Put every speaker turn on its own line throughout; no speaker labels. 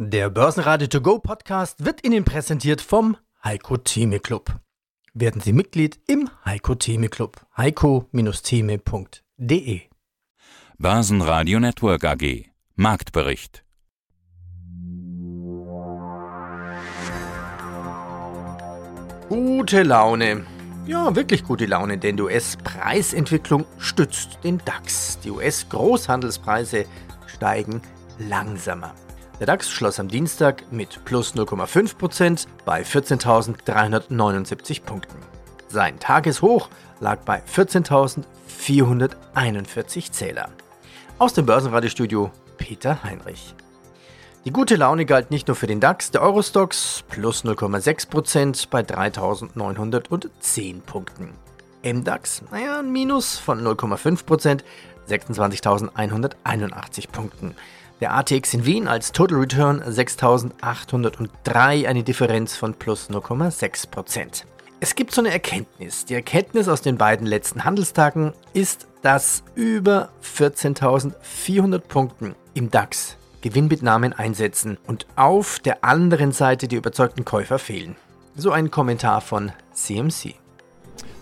Der Börsenradio To Go Podcast wird Ihnen präsentiert vom Heiko Theme Club. Werden Sie Mitglied im Heiko Theme Club. heiko-theme.de
Börsenradio Network AG Marktbericht
Gute Laune. Ja, wirklich gute Laune, denn die US-Preisentwicklung stützt den DAX. Die US-Großhandelspreise steigen langsamer. Der DAX schloss am Dienstag mit plus 0,5% bei 14.379 Punkten. Sein Tageshoch lag bei 14.441 Zähler. Aus dem Börsenradiostudio Peter Heinrich. Die gute Laune galt nicht nur für den DAX, der Eurostox plus 0,6% bei 3.910 Punkten. MDAX, naja, ein Minus von 0,5%, 26.181 Punkten. Der ATX in Wien als Total Return 6.803, eine Differenz von plus 0,6%. Es gibt so eine Erkenntnis. Die Erkenntnis aus den beiden letzten Handelstagen ist, dass über 14.400 Punkten im DAX Gewinnmitnahmen einsetzen und auf der anderen Seite die überzeugten Käufer fehlen. So ein Kommentar von CMC.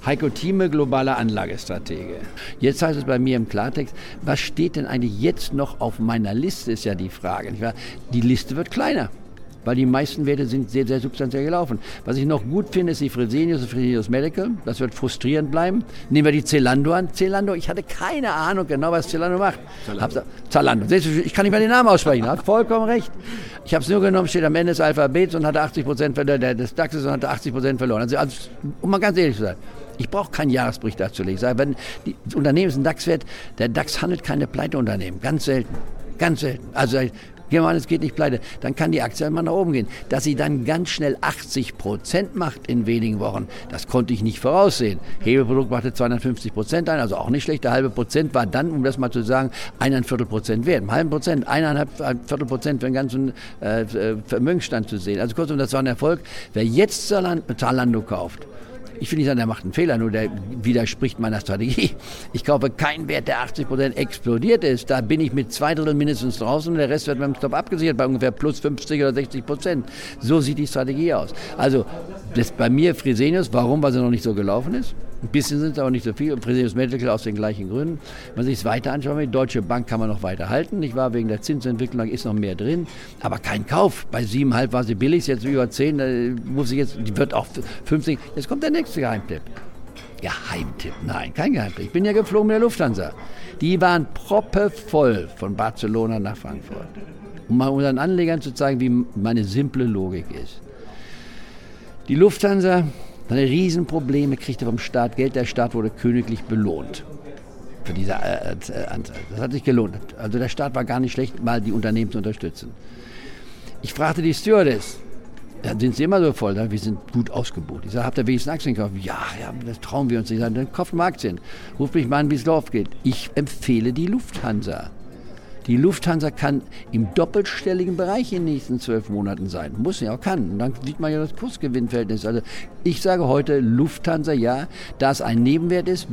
Heiko Thieme, globaler Anlagestratege. Jetzt heißt es bei mir im Klartext, was steht denn eigentlich jetzt noch auf meiner Liste, ist ja die Frage. Die Liste wird kleiner weil die meisten Werte sind sehr, sehr substanziell gelaufen. Was ich noch gut finde, ist die Fresenius und Fresenius Medical. Das wird frustrierend bleiben. Nehmen wir die Zalando an. Zalando, ich hatte keine Ahnung genau, was Zalando macht. Zalando. Zalando. Ich kann nicht mehr den Namen aussprechen. Hat vollkommen recht. Ich habe es nur genommen, steht am Ende des Alphabets und hatte 80 Prozent des DAXes und hatte 80 Prozent verloren. Also, also, um mal ganz ehrlich zu sein. Ich brauche keinen Jahresbericht dazu legen. Ich sage, wenn das Unternehmen ist ein DAX-Wert, der DAX handelt keine Pleiteunternehmen. Ganz selten. Ganz selten. Also Gehen wir an, es geht nicht pleite. Dann kann die Aktie einmal nach oben gehen. Dass sie dann ganz schnell 80 Prozent macht in wenigen Wochen, das konnte ich nicht voraussehen. Hebelprodukt machte 250 Prozent ein, also auch nicht schlecht. Der halbe Prozent war dann, um das mal zu sagen, eineinviertel Prozent wert. Im halben Prozent, eineinhalb Viertel Prozent für den ganzen äh, Vermögensstand zu sehen. Also kurzum, das war ein Erfolg. Wer jetzt Zalando kauft, ich will nicht sagen, der macht einen Fehler, nur der widerspricht meiner Strategie. Ich kaufe keinen Wert, der 80 Prozent explodiert ist. Da bin ich mit zwei Drittel mindestens draußen und der Rest wird beim Stop abgesichert bei ungefähr plus 50 oder 60 Prozent. So sieht die Strategie aus. Also das bei mir Fresenius, warum? Weil sie noch nicht so gelaufen ist. Ein bisschen sind es aber nicht so viel. Und Fresenius Medical aus den gleichen Gründen. Wenn man sich es weiter anschaut, die Deutsche Bank kann man noch weiter halten. Ich war wegen der Zinsentwicklung, ist noch mehr drin. Aber kein Kauf. Bei 7,5 war sie billig, jetzt über 10, muss ich jetzt, die wird auch 50. Jetzt kommt der nächste Geheimtipp. Geheimtipp, nein, kein Geheimtipp. Ich bin ja geflogen mit der Lufthansa. Die waren proppevoll von Barcelona nach Frankfurt. Um mal unseren Anlegern zu zeigen, wie meine simple Logik ist. Die Lufthansa seine Riesenprobleme kriegte vom Staat Geld. Der Staat wurde königlich belohnt für diese äh, äh, Anzahl. Das hat sich gelohnt. Also der Staat war gar nicht schlecht, mal die Unternehmen zu unterstützen. Ich fragte die Stewardess, dann sind sie immer so voll, wir sind gut ausgebucht. Ich sage, habt ihr wenigstens Aktien gekauft? Ja, ja, das trauen wir uns nicht. Dann kauft mal Aktien. Ruft mich mal an, wie es läuft geht. Ich empfehle die Lufthansa. Die Lufthansa kann im doppelstelligen Bereich in den nächsten zwölf Monaten sein. Muss ja auch kann. Und dann sieht man ja das Kursgewinnverhältnis. Also ich sage heute Lufthansa ja, da es ein Nebenwert ist,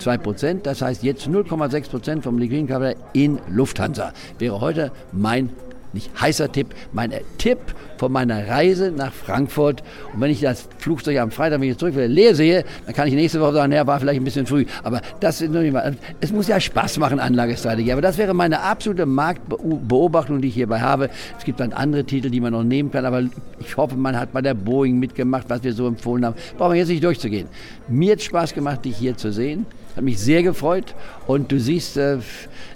2%, das heißt jetzt 0,6% vom Liquiden Capital in Lufthansa. Wäre heute mein nicht heißer Tipp, mein Tipp von meiner Reise nach Frankfurt. Und wenn ich das Flugzeug am Freitag, wenn ich zurück leer sehe, dann kann ich nächste Woche sagen, ja, war vielleicht ein bisschen früh. Aber das ist noch nicht mal, es muss ja Spaß machen, Anlagestrategie. Aber das wäre meine absolute Marktbeobachtung, die ich hierbei habe. Es gibt dann andere Titel, die man noch nehmen kann, aber ich hoffe, man hat bei der Boeing mitgemacht, was wir so empfohlen haben. Brauchen wir jetzt nicht durchzugehen. Mir hat Spaß gemacht, dich hier zu sehen. Hat mich sehr gefreut. Und du siehst, äh,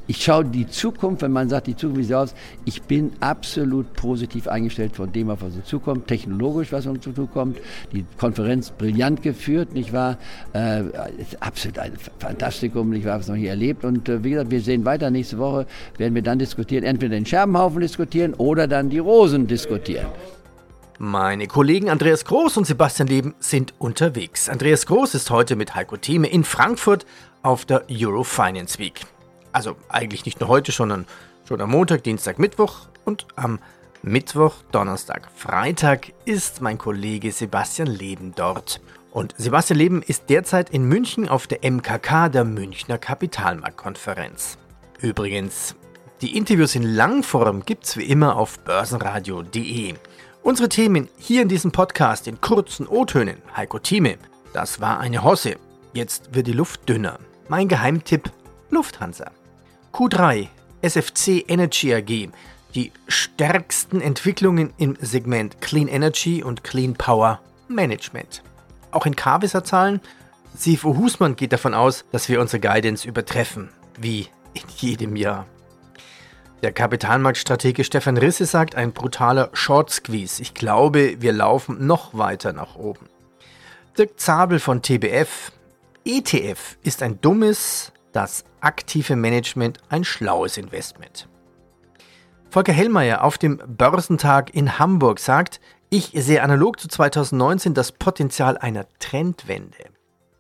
ich schaue die Zukunft, wenn man sagt, die Zukunft, wie sie aus, ich bin absolut positiv eingestellt von dem, was uns zukommt, technologisch, was uns zukommt. Die Konferenz brillant geführt, nicht wahr? Äh, absolut ein Fantastikum, ich habe es noch nie erlebt. Und äh, wie gesagt, wir sehen weiter. Nächste Woche werden wir dann diskutieren, entweder den Scherbenhaufen diskutieren oder dann die Rosen diskutieren.
Meine Kollegen Andreas Groß und Sebastian Leben sind unterwegs. Andreas Groß ist heute mit Heiko Thieme in Frankfurt auf der Eurofinance Week. Also eigentlich nicht nur heute, sondern schon am Montag, Dienstag, Mittwoch und am Mittwoch, Donnerstag, Freitag ist mein Kollege Sebastian Leben dort. Und Sebastian Leben ist derzeit in München auf der MKK, der Münchner Kapitalmarktkonferenz. Übrigens, Die Interviews in Langform gibt's wie immer auf börsenradio.de. Unsere Themen hier in diesem Podcast in kurzen O-Tönen. Heiko Thieme, das war eine Hosse. Jetzt wird die Luft dünner. Mein Geheimtipp Lufthansa. Q3 SFC Energy AG. Die stärksten Entwicklungen im Segment Clean Energy und Clean Power Management. Auch in K-Zahlen. CFO Husmann geht davon aus, dass wir unsere Guidance übertreffen. Wie in jedem Jahr. Der Kapitalmarktstratege Stefan Risse sagt, ein brutaler Short Squeeze. Ich glaube, wir laufen noch weiter nach oben. Dirk Zabel von TBF. ETF ist ein dummes, das aktive Management ein schlaues Investment. Volker Hellmeier auf dem Börsentag in Hamburg sagt, ich sehe analog zu 2019 das Potenzial einer Trendwende.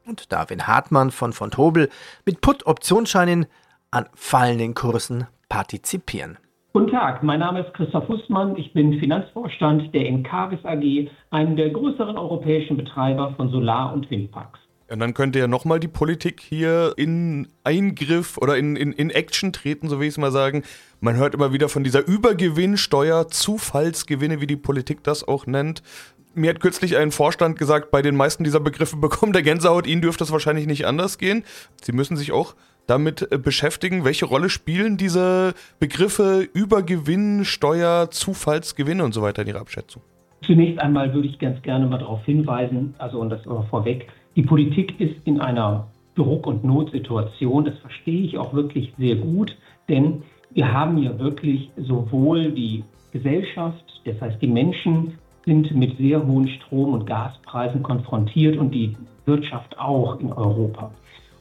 Und Darwin Hartmann von von Tobel mit Put-Optionsscheinen an fallenden Kursen partizipieren.
Guten Tag, mein Name ist Christoph Hussmann. Ich bin Finanzvorstand der Encavis AG, einem der größeren europäischen Betreiber von Solar- und Windparks.
Und dann könnte ja nochmal die Politik hier in Eingriff oder in, in, in Action treten, so wie ich es mal sagen. Man hört immer wieder von dieser Übergewinnsteuer, Zufallsgewinne, wie die Politik das auch nennt. Mir hat kürzlich ein Vorstand gesagt, bei den meisten dieser Begriffe bekommt der Gänsehaut, Ihnen dürfte es wahrscheinlich nicht anders gehen. Sie müssen sich auch damit äh, beschäftigen, welche Rolle spielen diese Begriffe Übergewinn, Steuer, Zufallsgewinne und so weiter in Ihrer Abschätzung?
Zunächst einmal würde ich ganz gerne mal darauf hinweisen, also und das vorweg, die Politik ist in einer Druck- und Notsituation. Das verstehe ich auch wirklich sehr gut, denn wir haben ja wirklich sowohl die Gesellschaft, das heißt die Menschen sind mit sehr hohen Strom- und Gaspreisen konfrontiert und die Wirtschaft auch in Europa.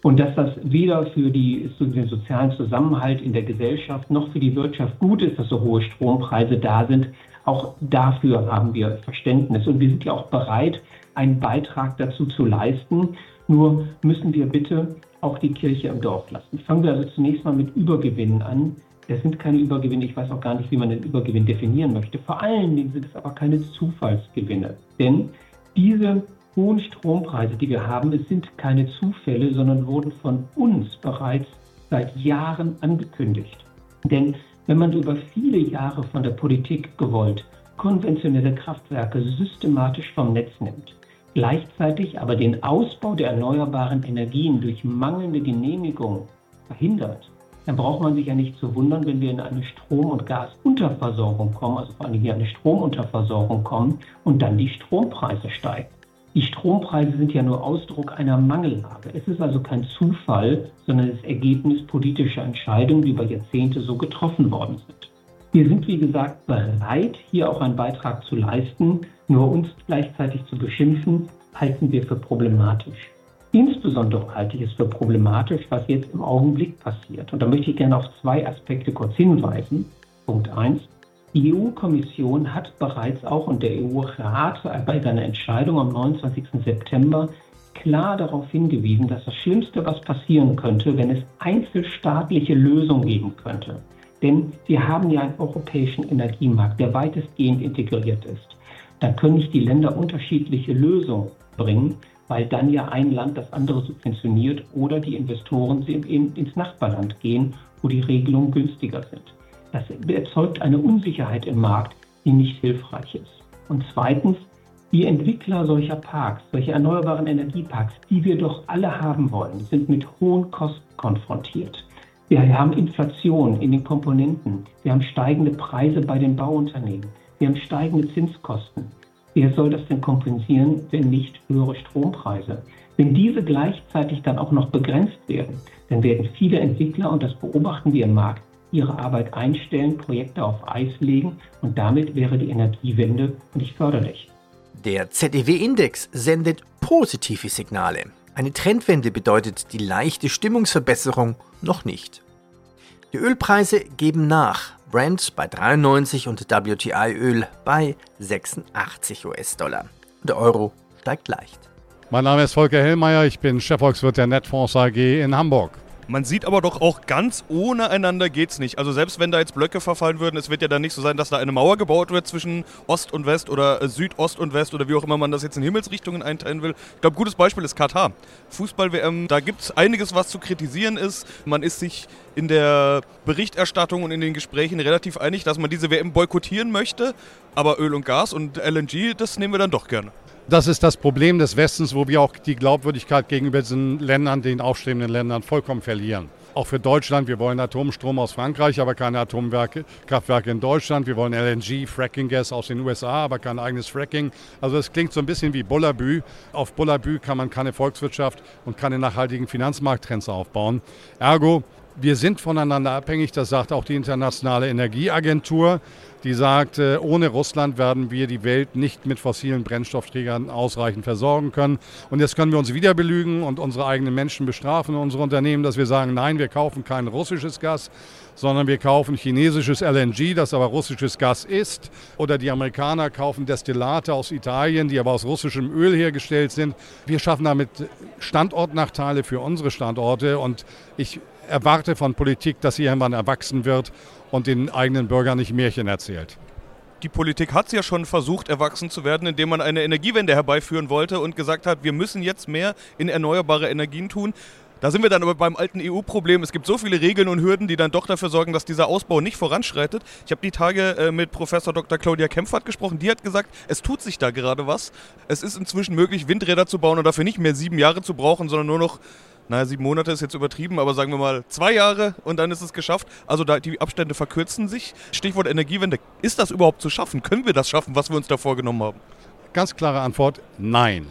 Und dass das weder für, die, für den sozialen Zusammenhalt in der Gesellschaft noch für die Wirtschaft gut ist, dass so hohe Strompreise da sind, auch dafür haben wir Verständnis. Und wir sind ja auch bereit, einen Beitrag dazu zu leisten. Nur müssen wir bitte auch die Kirche im Dorf lassen. Fangen wir also zunächst mal mit Übergewinnen an. Das sind keine Übergewinne, ich weiß auch gar nicht, wie man den Übergewinn definieren möchte. Vor allen Dingen sind es aber keine Zufallsgewinne. Denn diese hohen Strompreise, die wir haben, es sind keine Zufälle, sondern wurden von uns bereits seit Jahren angekündigt. Denn wenn man über viele Jahre von der Politik gewollt konventionelle Kraftwerke systematisch vom Netz nimmt, gleichzeitig aber den Ausbau der erneuerbaren Energien durch mangelnde Genehmigung verhindert, dann braucht man sich ja nicht zu wundern, wenn wir in eine Strom- und Gasunterversorgung kommen, also vor allem hier eine Stromunterversorgung kommen und dann die Strompreise steigen. Die Strompreise sind ja nur Ausdruck einer Mangellage. Es ist also kein Zufall, sondern das Ergebnis politischer Entscheidungen, die über Jahrzehnte so getroffen worden sind. Wir sind, wie gesagt, bereit, hier auch einen Beitrag zu leisten. Nur uns gleichzeitig zu beschimpfen, halten wir für problematisch. Insbesondere halte ich es für problematisch, was jetzt im Augenblick passiert. Und da möchte ich gerne auf zwei Aspekte kurz hinweisen. Punkt 1. Die EU-Kommission hat bereits auch und der EU-Rat bei seiner Entscheidung am 29. September klar darauf hingewiesen, dass das Schlimmste, was passieren könnte, wenn es einzelstaatliche Lösungen geben könnte. Denn wir haben ja einen europäischen Energiemarkt, der weitestgehend integriert ist. Dann können nicht die Länder unterschiedliche Lösungen bringen, weil dann ja ein Land das andere subventioniert oder die Investoren ins Nachbarland gehen, wo die Regelungen günstiger sind. Das erzeugt eine Unsicherheit im Markt, die nicht hilfreich ist. Und zweitens, die Entwickler solcher Parks, solcher erneuerbaren Energieparks, die wir doch alle haben wollen, sind mit hohen Kosten konfrontiert. Wir haben Inflation in den Komponenten. Wir haben steigende Preise bei den Bauunternehmen. Wir haben steigende Zinskosten. Wer soll das denn kompensieren, wenn nicht höhere Strompreise? Wenn diese gleichzeitig dann auch noch begrenzt werden, dann werden viele Entwickler, und das beobachten wir im Markt, ihre Arbeit einstellen, Projekte auf Eis legen und damit wäre die Energiewende nicht förderlich.
Der ZEW-Index sendet positive Signale. Eine Trendwende bedeutet die leichte Stimmungsverbesserung noch nicht. Die Ölpreise geben nach. Brent bei 93 und WTI-Öl bei 86 US-Dollar. Der Euro steigt leicht.
Mein Name ist Volker Hellmeier, ich bin Chefvolkswirt der Netfonds AG in Hamburg.
Man sieht aber doch auch ganz ohne einander geht's nicht. Also selbst wenn da jetzt Blöcke verfallen würden, es wird ja dann nicht so sein, dass da eine Mauer gebaut wird zwischen Ost und West oder äh, Südost und West oder wie auch immer man das jetzt in Himmelsrichtungen einteilen will. Ich glaube, gutes Beispiel ist Katar. Fußball-WM, da gibt es einiges, was zu kritisieren ist. Man ist sich in der Berichterstattung und in den Gesprächen relativ einig, dass man diese WM boykottieren möchte. Aber Öl und Gas und LNG, das nehmen wir dann doch gerne.
Das ist das Problem des Westens, wo wir auch die Glaubwürdigkeit gegenüber diesen Ländern, den aufstrebenden Ländern, vollkommen verlieren. Auch für Deutschland, wir wollen Atomstrom aus Frankreich, aber keine Atomkraftwerke in Deutschland. Wir wollen LNG, Fracking-Gas aus den USA, aber kein eigenes Fracking. Also es klingt so ein bisschen wie Bullabü. Auf Bullabü kann man keine Volkswirtschaft und keine nachhaltigen Finanzmarkttrends aufbauen. Ergo, wir sind voneinander abhängig, das sagt auch die Internationale Energieagentur die sagt, äh, ohne Russland werden wir die Welt nicht mit fossilen Brennstoffträgern ausreichend versorgen können. Und jetzt können wir uns wieder belügen und unsere eigenen Menschen bestrafen, unsere Unternehmen, dass wir sagen, nein, wir kaufen kein russisches Gas, sondern wir kaufen chinesisches LNG, das aber russisches Gas ist. Oder die Amerikaner kaufen Destillate aus Italien, die aber aus russischem Öl hergestellt sind. Wir schaffen damit Standortnachteile für unsere Standorte und ich erwarte von Politik, dass sie irgendwann erwachsen wird und den eigenen Bürgern nicht Märchen erzählt.
Die Politik hat es ja schon versucht, erwachsen zu werden, indem man eine Energiewende herbeiführen wollte und gesagt hat, wir müssen jetzt mehr in erneuerbare Energien tun. Da sind wir dann aber beim alten EU-Problem. Es gibt so viele Regeln und Hürden, die dann doch dafür sorgen, dass dieser Ausbau nicht voranschreitet. Ich habe die Tage äh, mit Professor Dr. Claudia Kempfert gesprochen. Die hat gesagt, es tut sich da gerade was. Es ist inzwischen möglich, Windräder zu bauen und dafür nicht mehr sieben Jahre zu brauchen, sondern nur noch naja, sieben Monate ist jetzt übertrieben, aber sagen wir mal zwei Jahre und dann ist es geschafft. Also da, die Abstände verkürzen sich. Stichwort Energiewende. Ist das überhaupt zu schaffen? Können wir das schaffen, was wir uns da vorgenommen haben?
Ganz klare Antwort, nein.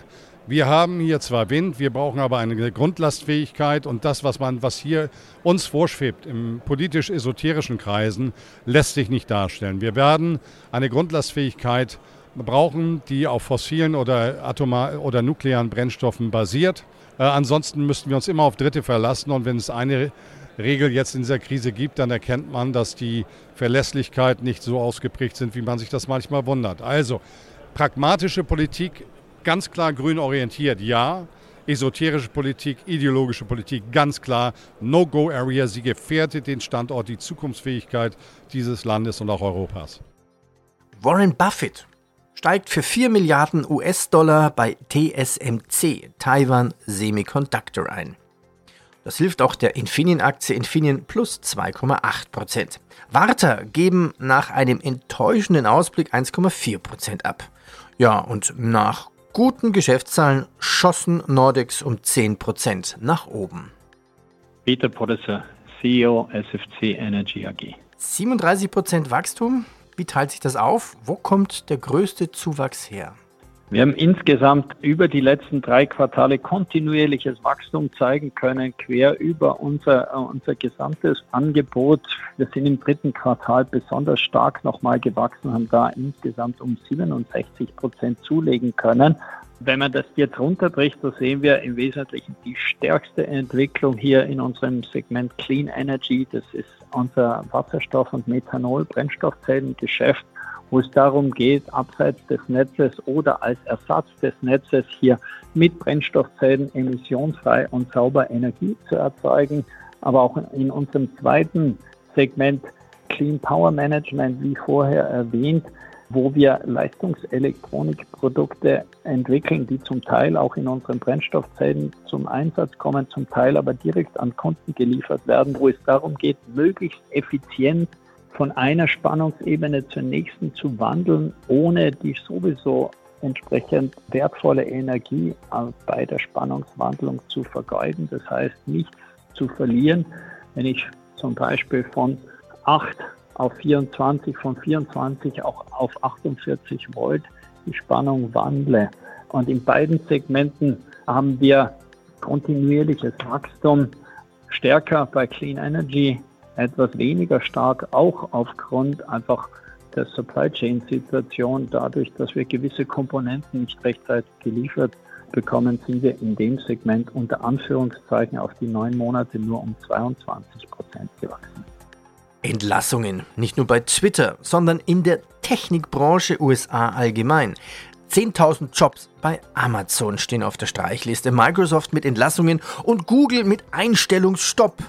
Wir haben hier zwar Wind, wir brauchen aber eine Grundlastfähigkeit und das, was man, was hier uns vorschwebt im politisch-esoterischen Kreisen, lässt sich nicht darstellen. Wir werden eine Grundlastfähigkeit brauchen, die auf fossilen oder atomar oder nuklearen Brennstoffen basiert. Äh, ansonsten müssten wir uns immer auf Dritte verlassen. Und wenn es eine Regel jetzt in dieser Krise gibt, dann erkennt man, dass die Verlässlichkeit nicht so ausgeprägt sind, wie man sich das manchmal wundert. Also pragmatische Politik, ganz klar grün orientiert, ja. Esoterische Politik, ideologische Politik, ganz klar No-Go-Area. Sie gefährdet den Standort, die Zukunftsfähigkeit dieses Landes und auch Europas.
Warren Buffett steigt für 4 Milliarden US-Dollar bei TSMC, Taiwan Semiconductor, ein. Das hilft auch der Infineon-Aktie Infineon plus 2,8%. Warta geben nach einem enttäuschenden Ausblick 1,4% ab. Ja, und nach guten Geschäftszahlen schossen Nordex um 10% nach oben.
Peter Podesser, CEO SFC Energy AG.
37% Wachstum, wie teilt sich das auf? Wo kommt der größte Zuwachs her?
Wir haben insgesamt über die letzten drei Quartale kontinuierliches Wachstum zeigen können, quer über unser, unser gesamtes Angebot. Wir sind im dritten Quartal besonders stark nochmal gewachsen, haben da insgesamt um 67 Prozent zulegen können. Wenn man das jetzt runterbricht, so sehen wir im Wesentlichen die stärkste Entwicklung hier in unserem Segment Clean Energy. Das ist unser Wasserstoff- und Methanol-Brennstoffzellengeschäft, wo es darum geht, abseits des Netzes oder als Ersatz des Netzes hier mit Brennstoffzellen emissionsfrei und sauber Energie zu erzeugen. Aber auch in unserem zweiten Segment Clean Power Management, wie vorher erwähnt, wo wir Leistungselektronikprodukte entwickeln, die zum Teil auch in unseren Brennstoffzellen zum Einsatz kommen, zum Teil aber direkt an Kunden geliefert werden, wo es darum geht, möglichst effizient von einer Spannungsebene zur nächsten zu wandeln, ohne die sowieso entsprechend wertvolle Energie bei der Spannungswandlung zu vergeuden. Das heißt, nichts zu verlieren, wenn ich zum Beispiel von 8 auf 24, von 24 auch auf 48 Volt die Spannung wandle. Und in beiden Segmenten haben wir kontinuierliches Wachstum, stärker bei Clean Energy, etwas weniger stark, auch aufgrund einfach der Supply Chain Situation. Dadurch, dass wir gewisse Komponenten nicht rechtzeitig geliefert bekommen, sind wir in dem Segment unter Anführungszeichen auf die neun Monate nur um 22 Prozent gewachsen.
Entlassungen, nicht nur bei Twitter, sondern in der Technikbranche USA allgemein. 10.000 Jobs bei Amazon stehen auf der Streichliste, Microsoft mit Entlassungen und Google mit Einstellungsstopp.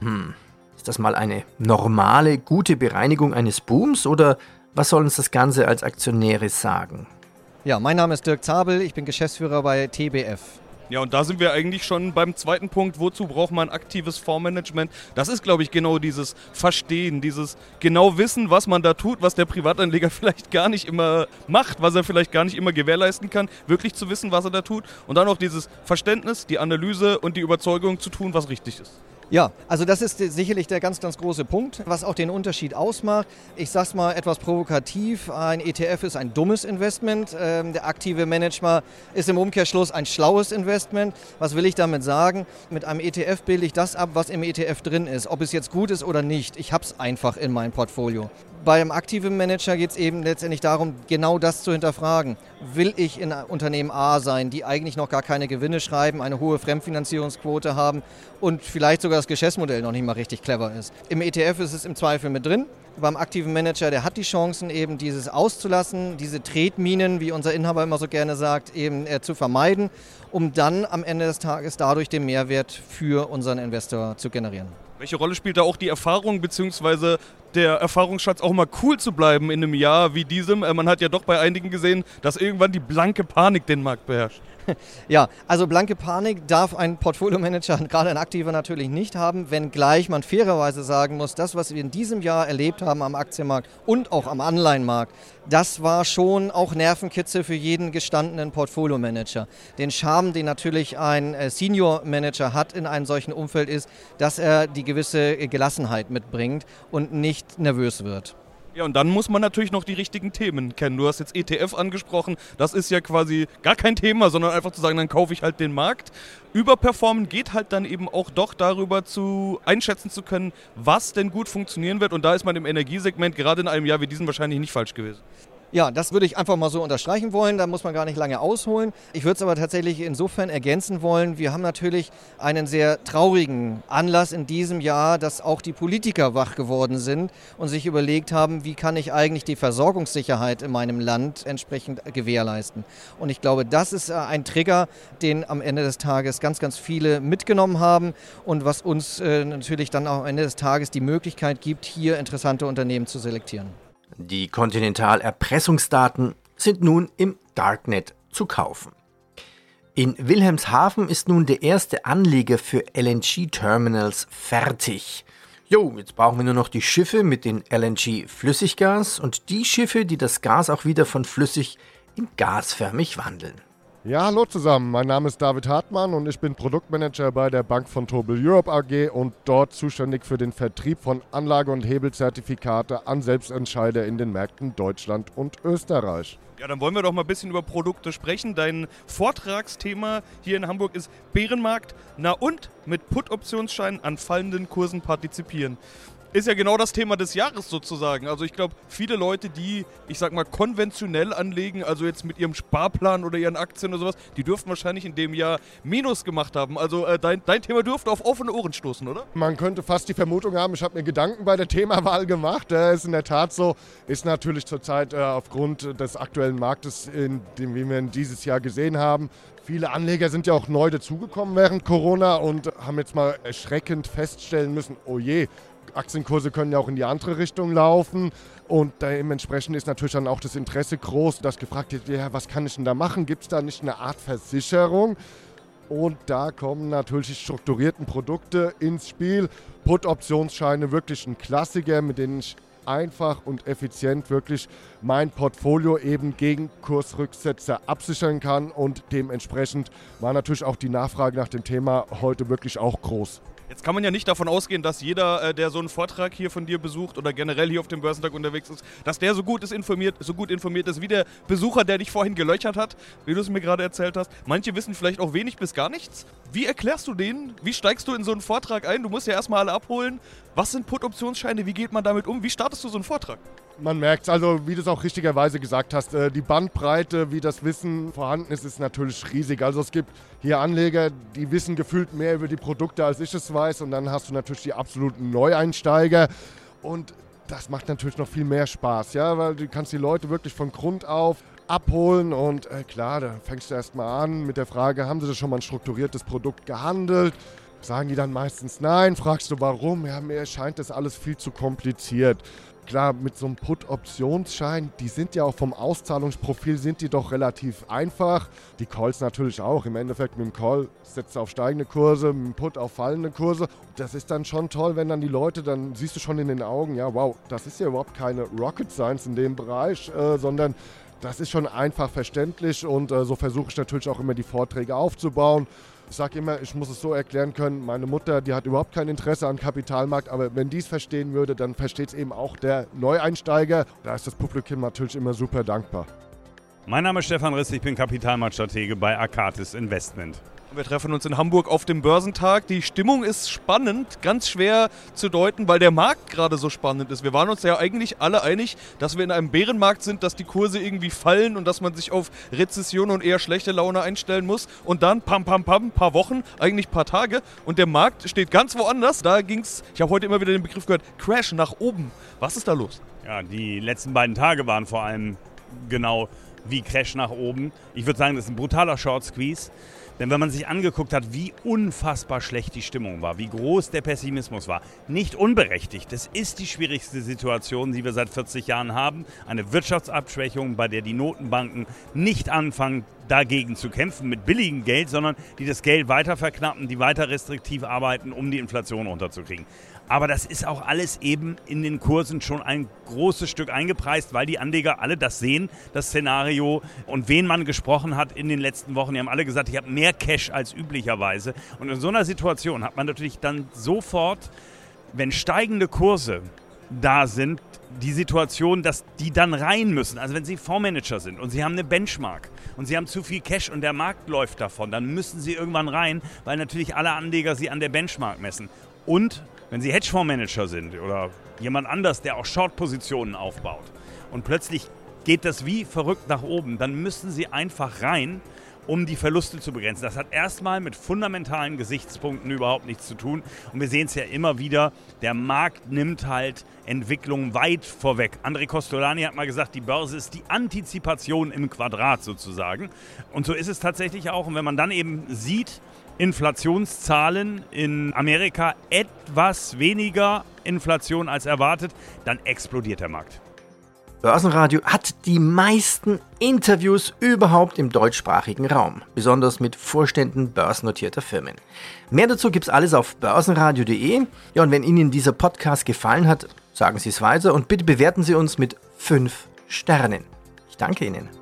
Hm, ist das mal eine normale, gute Bereinigung eines Booms oder was soll uns das Ganze als Aktionäre sagen?
Ja, mein Name ist Dirk Zabel, ich bin Geschäftsführer bei TBF.
Ja, und da sind wir eigentlich schon beim zweiten Punkt. Wozu braucht man aktives Fondsmanagement? Das ist, glaube ich, genau dieses Verstehen, dieses genau wissen, was man da tut, was der Privatanleger vielleicht gar nicht immer macht, was er vielleicht gar nicht immer gewährleisten kann, wirklich zu wissen, was er da tut. Und dann auch dieses Verständnis, die Analyse und die Überzeugung zu tun, was richtig ist.
Ja, also das ist sicherlich der ganz, ganz große Punkt, was auch den Unterschied ausmacht. Ich sage es mal etwas provokativ, ein ETF ist ein dummes Investment, ähm, der aktive Manager ist im Umkehrschluss ein schlaues Investment. Was will ich damit sagen? Mit einem ETF bilde ich das ab, was im ETF drin ist, ob es jetzt gut ist oder nicht. Ich habe es einfach in meinem Portfolio. Beim aktiven Manager geht es eben letztendlich darum, genau das zu hinterfragen. Will ich in Unternehmen A sein, die eigentlich noch gar keine Gewinne schreiben, eine hohe Fremdfinanzierungsquote haben und vielleicht sogar das Geschäftsmodell noch nicht mal richtig clever ist? Im ETF ist es im Zweifel mit drin. Beim aktiven Manager, der hat die Chancen, eben dieses auszulassen, diese Tretminen, wie unser Inhaber immer so gerne sagt, eben äh, zu vermeiden, um dann am Ende des Tages dadurch den Mehrwert für unseren Investor zu generieren.
Welche Rolle spielt da auch die Erfahrung bzw. der Erfahrungsschatz auch mal cool zu bleiben in einem Jahr wie diesem? Äh, man hat ja doch bei einigen gesehen, dass irgendwann die blanke Panik den Markt beherrscht.
Ja, also blanke Panik darf ein Portfolio-Manager, gerade ein aktiver natürlich nicht haben, wenngleich man fairerweise sagen muss, das, was wir in diesem Jahr erlebt haben am Aktienmarkt und auch am Anleihenmarkt, das war schon auch Nervenkitzel für jeden gestandenen Portfolio-Manager. Den Charme, den natürlich ein äh, Senior-Manager hat in einem solchen Umfeld, ist, dass er die gewisse Gelassenheit mitbringt und nicht nervös wird.
Ja, und dann muss man natürlich noch die richtigen Themen kennen. Du hast jetzt ETF angesprochen. Das ist ja quasi gar kein Thema, sondern einfach zu sagen, dann kaufe ich halt den Markt. Überperformen geht halt dann eben auch doch darüber zu einschätzen zu können, was denn gut funktionieren wird. Und da ist man im Energiesegment gerade in einem Jahr wie diesem wahrscheinlich nicht falsch gewesen.
Ja, das würde ich einfach mal so unterstreichen wollen. Da muss man gar nicht lange ausholen. Ich würde es aber tatsächlich insofern ergänzen wollen. Wir haben natürlich einen sehr traurigen Anlass in diesem Jahr, dass auch die Politiker wach geworden sind und sich überlegt haben, wie kann ich eigentlich die Versorgungssicherheit in meinem Land entsprechend gewährleisten. Und ich glaube, das ist äh, ein Trigger, den am Ende des Tages ganz, ganz viele mitgenommen haben und was uns äh, natürlich dann auch am Ende des Tages die Möglichkeit gibt, hier interessante Unternehmen zu selektieren.
Die Continental-Erpressungsdaten sind nun im Darknet zu kaufen. In Wilhelmshaven ist nun der erste Anleger für LNG-Terminals fertig. Jo, jetzt brauchen wir nur noch die Schiffe mit den LNG-Flüssiggas und die Schiffe, die das Gas auch wieder von flüssig in gasförmig wandeln.
Ja, hallo zusammen. Mein Name ist David Hartmann und ich bin Produktmanager bei der Bank von Tobel Europe AG und dort zuständig für den Vertrieb von Anlage- und Hebelzertifikate an Selbstentscheider in den Märkten Deutschland und Österreich.
Ja, dann wollen wir doch mal ein bisschen über Produkte sprechen. Dein Vortragsthema hier in Hamburg ist Bärenmarkt. Na und mit Put-Optionsscheinen an fallenden Kursen partizipieren ist ja genau das Thema des Jahres sozusagen. Also ich glaube, viele Leute, die, ich sag mal, konventionell anlegen, also jetzt mit ihrem Sparplan oder ihren Aktien oder sowas, die dürften wahrscheinlich in dem Jahr Minus gemacht haben. Also äh, dein, dein Thema dürfte auf offene Ohren stoßen, oder?
Man könnte fast die Vermutung haben, ich habe mir Gedanken bei der Themawahl gemacht. Äh, ist in der Tat so, ist natürlich zurzeit äh, aufgrund des aktuellen Marktes, in dem wir dieses Jahr gesehen haben, Viele Anleger sind ja auch neu dazugekommen während Corona und haben jetzt mal erschreckend feststellen müssen, oh je, Aktienkurse können ja auch in die andere Richtung laufen. Und dementsprechend ist natürlich dann auch das Interesse groß, dass gefragt wird, ja, was kann ich denn da machen? Gibt es da nicht eine Art Versicherung? Und da kommen natürlich die strukturierten Produkte ins Spiel. Put-Optionsscheine, wirklich ein Klassiker, mit denen ich einfach und effizient wirklich mein Portfolio eben gegen Kursrücksetzer absichern kann. Und dementsprechend war natürlich auch die Nachfrage nach dem Thema heute wirklich auch groß.
Jetzt kann man ja nicht davon ausgehen, dass jeder, äh, der so einen Vortrag hier von dir besucht oder generell hier auf dem Börsentag unterwegs ist, dass der so gut ist informiert, so gut informiert ist wie der Besucher, der dich vorhin gelöchert hat, wie du es mir gerade erzählt hast. Manche wissen vielleicht auch wenig bis gar nichts. Wie erklärst du denen? Wie steigst du in so einen Vortrag ein? Du musst ja erstmal alle abholen. Was sind Put-Optionsscheine? Wie geht man damit um? Wie startest du so einen Vortrag?
Man merkt es, also wie du es auch richtigerweise gesagt hast, äh, die Bandbreite, wie das Wissen vorhanden ist, ist natürlich riesig. Also es gibt hier Anleger, die wissen gefühlt mehr über die Produkte, als ich es weiß. Und dann hast du natürlich die absoluten Neueinsteiger. Und das macht natürlich noch viel mehr Spaß, ja, weil du kannst die Leute wirklich von Grund auf abholen und äh, klar, da fängst du erstmal an mit der Frage, haben sie schon mal ein strukturiertes Produkt gehandelt? Sagen die dann meistens nein, fragst du warum? Ja, mir scheint das alles viel zu kompliziert. Klar, mit so einem Put-Optionsschein, die sind ja auch vom Auszahlungsprofil, sind die doch relativ einfach. Die Calls natürlich auch. Im Endeffekt mit dem Call setzt du auf steigende Kurse, mit dem Put auf fallende Kurse. Das ist dann schon toll, wenn dann die Leute, dann siehst du schon in den Augen, ja wow, das ist ja überhaupt keine Rocket Science in dem Bereich, äh, sondern das ist schon einfach verständlich und äh, so versuche ich natürlich auch immer die Vorträge aufzubauen. Ich sage immer, ich muss es so erklären können, meine Mutter, die hat überhaupt kein Interesse am Kapitalmarkt, aber wenn die es verstehen würde, dann versteht es eben auch der Neueinsteiger. Da ist das Publikum natürlich immer super dankbar.
Mein Name ist Stefan Riss, ich bin Kapitalmarktstratege bei Akatis Investment.
Wir treffen uns in Hamburg auf dem Börsentag. Die Stimmung ist spannend, ganz schwer zu deuten, weil der Markt gerade so spannend ist. Wir waren uns ja eigentlich alle einig, dass wir in einem Bärenmarkt sind, dass die Kurse irgendwie fallen und dass man sich auf Rezession und eher schlechte Laune einstellen muss. Und dann, pam, pam, pam, paar Wochen, eigentlich paar Tage und der Markt steht ganz woanders. Da ging es, ich habe heute immer wieder den Begriff gehört, Crash nach oben. Was ist da los?
Ja, die letzten beiden Tage waren vor allem genau wie Crash nach oben. Ich würde sagen, das ist ein brutaler Short Squeeze. Denn wenn man sich angeguckt hat, wie unfassbar schlecht die Stimmung war, wie groß der Pessimismus war, nicht unberechtigt. Das ist die schwierigste Situation, die wir seit 40 Jahren haben. Eine Wirtschaftsabschwächung, bei der die Notenbanken nicht anfangen, dagegen zu kämpfen mit billigem Geld, sondern die das Geld weiter verknappen, die weiter restriktiv arbeiten, um die Inflation runterzukriegen. Aber das ist auch alles eben in den Kursen schon ein großes Stück eingepreist, weil die Anleger alle das sehen, das Szenario und wen man gesprochen hat in den letzten Wochen. Die haben alle gesagt, ich habe mehr Cash als üblicherweise. Und in so einer Situation hat man natürlich dann sofort, wenn steigende Kurse da sind, die Situation, dass die dann rein müssen. Also wenn Sie Fondsmanager sind und Sie haben eine Benchmark und Sie haben zu viel Cash und der Markt läuft davon, dann müssen Sie irgendwann rein, weil natürlich alle Anleger Sie an der Benchmark messen. Und wenn Sie Hedgefondsmanager sind oder jemand anders, der auch Short-Positionen aufbaut und plötzlich geht das wie verrückt nach oben, dann müssen Sie einfach rein um die Verluste zu begrenzen. Das hat erstmal mit fundamentalen Gesichtspunkten überhaupt nichts zu tun. Und wir sehen es ja immer wieder, der Markt nimmt halt Entwicklungen weit vorweg. André Costolani hat mal gesagt, die Börse ist die Antizipation im Quadrat sozusagen. Und so ist es tatsächlich auch. Und wenn man dann eben sieht, Inflationszahlen in Amerika etwas weniger Inflation als erwartet, dann explodiert der Markt.
Börsenradio hat die meisten Interviews überhaupt im deutschsprachigen Raum, besonders mit Vorständen börsennotierter Firmen. Mehr dazu gibt's alles auf börsenradio.de. Ja, und wenn Ihnen dieser Podcast gefallen hat, sagen Sie es weiter und bitte bewerten Sie uns mit 5 Sternen. Ich danke Ihnen.